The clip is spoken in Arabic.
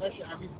ماشي حبيبي